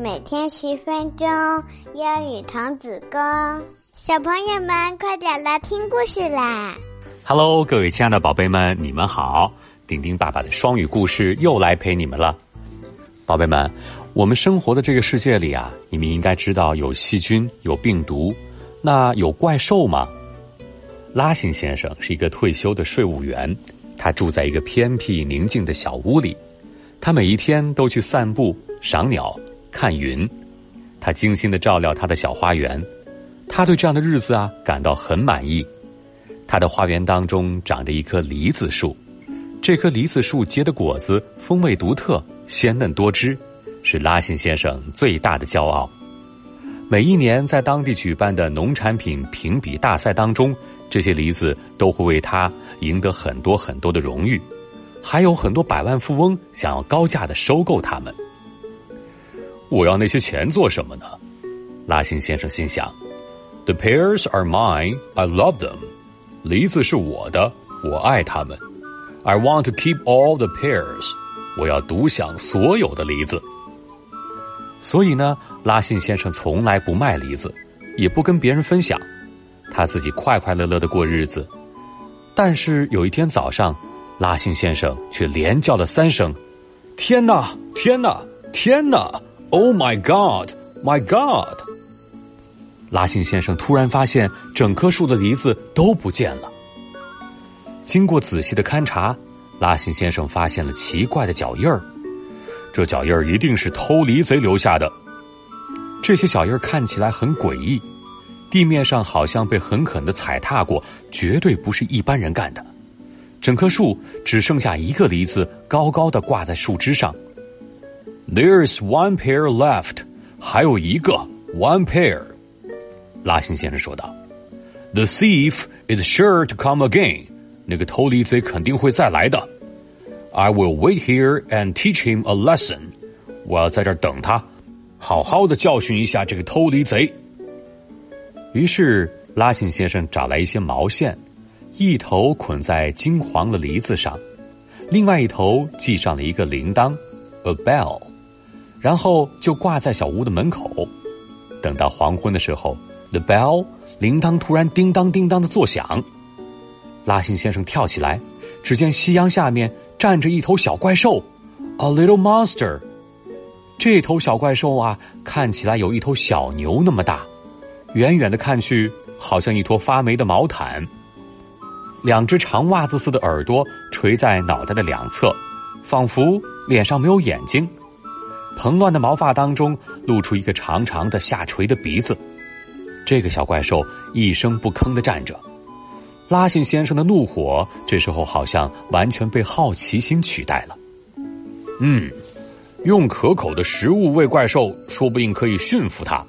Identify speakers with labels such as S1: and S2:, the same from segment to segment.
S1: 每天十分钟，英语童子功。小朋友们，快点来听故事啦
S2: ！Hello，各位亲爱的宝贝们，你们好！丁丁爸爸的双语故事又来陪你们了。宝贝们，我们生活的这个世界里啊，你们应该知道有细菌、有病毒，那有怪兽吗？拉辛先生是一个退休的税务员，他住在一个偏僻宁静的小屋里，他每一天都去散步、赏鸟。看云，他精心的照料他的小花园，他对这样的日子啊感到很满意。他的花园当中长着一棵梨子树，这棵梨子树结的果子风味独特，鲜嫩多汁，是拉辛先生最大的骄傲。每一年在当地举办的农产品评比大赛当中，这些梨子都会为他赢得很多很多的荣誉，还有很多百万富翁想要高价的收购它们。我要那些钱做什么呢？拉辛先生心想：“The pears are mine. I love them. 梨子是我的，我爱它们。I want to keep all the pears. 我要独享所有的梨子。”所以呢，拉辛先生从来不卖梨子，也不跟别人分享，他自己快快乐乐的过日子。但是有一天早上，拉辛先生却连叫了三声：“天哪！天哪！天哪！” Oh my God, my God！拉辛先生突然发现整棵树的梨子都不见了。经过仔细的勘察，拉辛先生发现了奇怪的脚印儿。这脚印儿一定是偷梨贼留下的。这些脚印儿看起来很诡异，地面上好像被狠狠的踩踏过，绝对不是一般人干的。整棵树只剩下一个梨子高高的挂在树枝上。There is one pair left，还有一个 one pair。拉辛先生说道：“The thief is sure to come again。那个偷梨贼肯定会再来的。I will wait here and teach him a lesson。我要在这儿等他，好好的教训一下这个偷梨贼。”于是拉辛先生找来一些毛线，一头捆在金黄的梨子上，另外一头系上了一个铃铛，a bell。然后就挂在小屋的门口，等到黄昏的时候，the bell 铃铛突然叮当叮当的作响。拉辛先生跳起来，只见夕阳下面站着一头小怪兽，a little monster。这头小怪兽啊，看起来有一头小牛那么大，远远的看去好像一坨发霉的毛毯，两只长袜子似的耳朵垂在脑袋的两侧，仿佛脸上没有眼睛。蓬乱的毛发当中露出一个长长的下垂的鼻子，这个小怪兽一声不吭的站着。拉辛先生的怒火这时候好像完全被好奇心取代了。嗯，用可口的食物喂怪兽，说不定可以驯服它。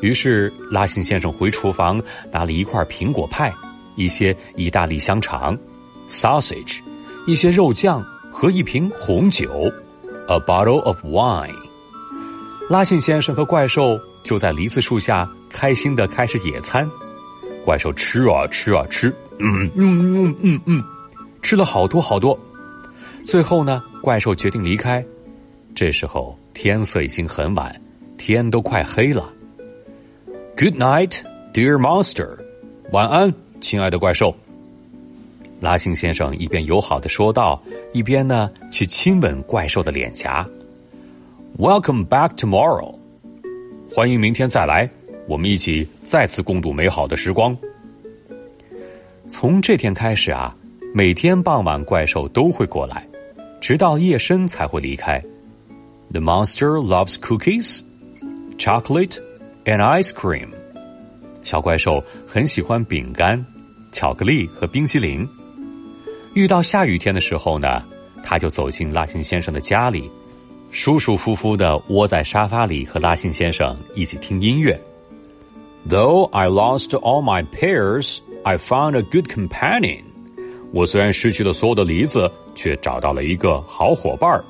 S2: 于是拉辛先生回厨房拿了一块苹果派、一些意大利香肠、sausage、一些肉酱和一瓶红酒。A bottle of wine。拉信先生和怪兽就在梨子树下开心的开始野餐。怪兽吃啊吃啊吃，嗯嗯嗯嗯嗯，吃了好多好多。最后呢，怪兽决定离开。这时候天色已经很晚，天都快黑了。Good night, dear monster。晚安，亲爱的怪兽。拉辛先生一边友好的说道，一边呢去亲吻怪兽的脸颊。Welcome back tomorrow，欢迎明天再来，我们一起再次共度美好的时光。从这天开始啊，每天傍晚怪兽都会过来，直到夜深才会离开。The monster loves cookies, chocolate, and ice cream。小怪兽很喜欢饼干、巧克力和冰淇淋。遇到下雨天的时候呢，他就走进拉辛先生的家里，舒舒服服的窝在沙发里和拉辛先生一起听音乐。Though I lost all my pears, I found a good companion。我虽然失去了所有的梨子，却找到了一个好伙伴儿。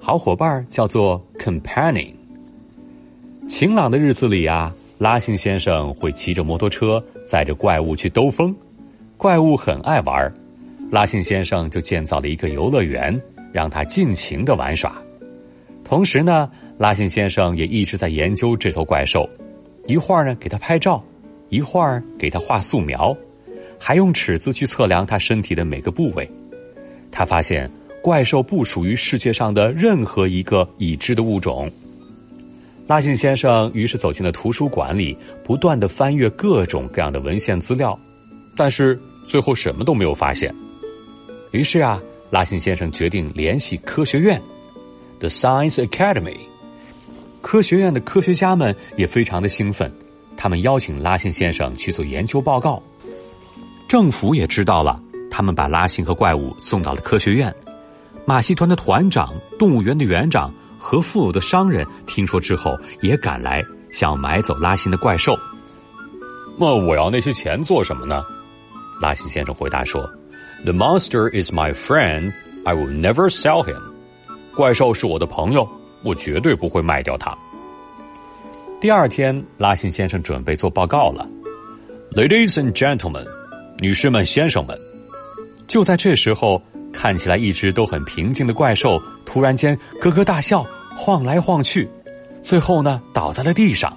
S2: 好伙伴儿叫做 companion。晴朗的日子里啊，拉辛先生会骑着摩托车载着怪物去兜风，怪物很爱玩儿。拉辛先生就建造了一个游乐园，让他尽情的玩耍。同时呢，拉辛先生也一直在研究这头怪兽，一会儿呢给他拍照，一会儿给他画素描，还用尺子去测量他身体的每个部位。他发现怪兽不属于世界上的任何一个已知的物种。拉辛先生于是走进了图书馆里，不断的翻阅各种各样的文献资料，但是最后什么都没有发现。于是啊，拉辛先生决定联系科学院，The Science Academy。科学院的科学家们也非常的兴奋，他们邀请拉辛先生去做研究报告。政府也知道了，他们把拉辛和怪物送到了科学院。马戏团的团长、动物园的园长。和富有的商人听说之后，也赶来想买走拉辛的怪兽。那我要那些钱做什么呢？拉辛先生回答说：“The monster is my friend. I will never sell him. 怪兽是我的朋友，我绝对不会卖掉他。”第二天，拉辛先生准备做报告了。Ladies and gentlemen，女士们、先生们，就在这时候。看起来一直都很平静的怪兽，突然间咯咯大笑，晃来晃去，最后呢倒在了地上。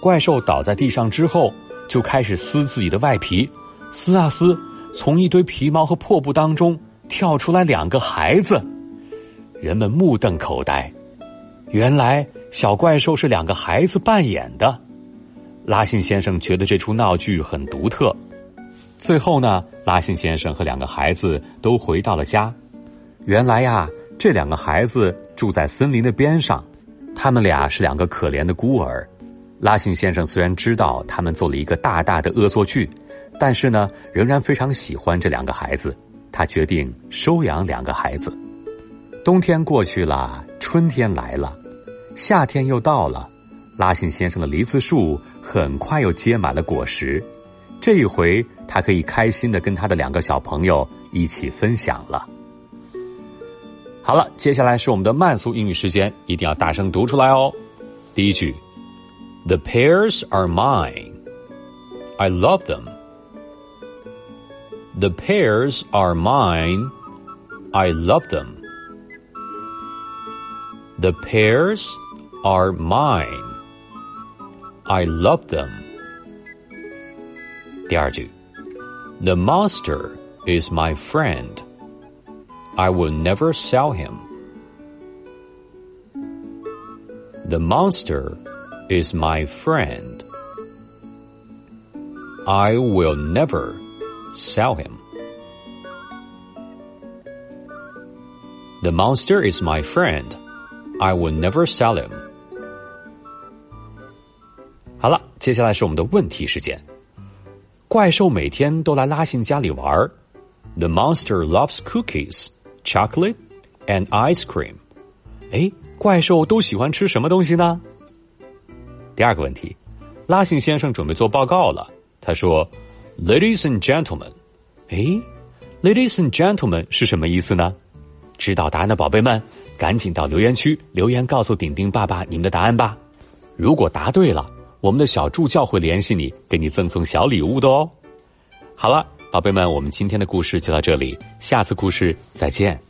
S2: 怪兽倒在地上之后，就开始撕自己的外皮，撕啊撕，从一堆皮毛和破布当中跳出来两个孩子，人们目瞪口呆。原来小怪兽是两个孩子扮演的。拉信先生觉得这出闹剧很独特。最后呢，拉信先生和两个孩子都回到了家。原来呀，这两个孩子住在森林的边上，他们俩是两个可怜的孤儿。拉信先生虽然知道他们做了一个大大的恶作剧，但是呢，仍然非常喜欢这两个孩子。他决定收养两个孩子。冬天过去了，春天来了，夏天又到了。拉信先生的梨子树很快又结满了果实。这一回，他可以开心的跟他的两个小朋友一起分享了。好了，接下来是我们的慢速英语时间，一定要大声读出来哦。第一句：The pears are mine. I love them. The pears are mine. I love them. The pears are mine. I love them. 第二句，The monster is my friend. I will never sell him. The monster is my friend. I will never sell him. The monster is my friend. I will never sell him. 好了，接下来是我们的问题时间。怪兽每天都来拉辛家里玩 The monster loves cookies, chocolate, and ice cream. 哎，怪兽都喜欢吃什么东西呢？第二个问题，拉辛先生准备做报告了。他说 ：“Ladies and gentlemen，哎，Ladies and gentlemen 是什么意思呢？知道答案的宝贝们，赶紧到留言区留言告诉顶顶爸爸你们的答案吧。如果答对了。”我们的小助教会联系你，给你赠送小礼物的哦。好了，宝贝们，我们今天的故事就到这里，下次故事再见。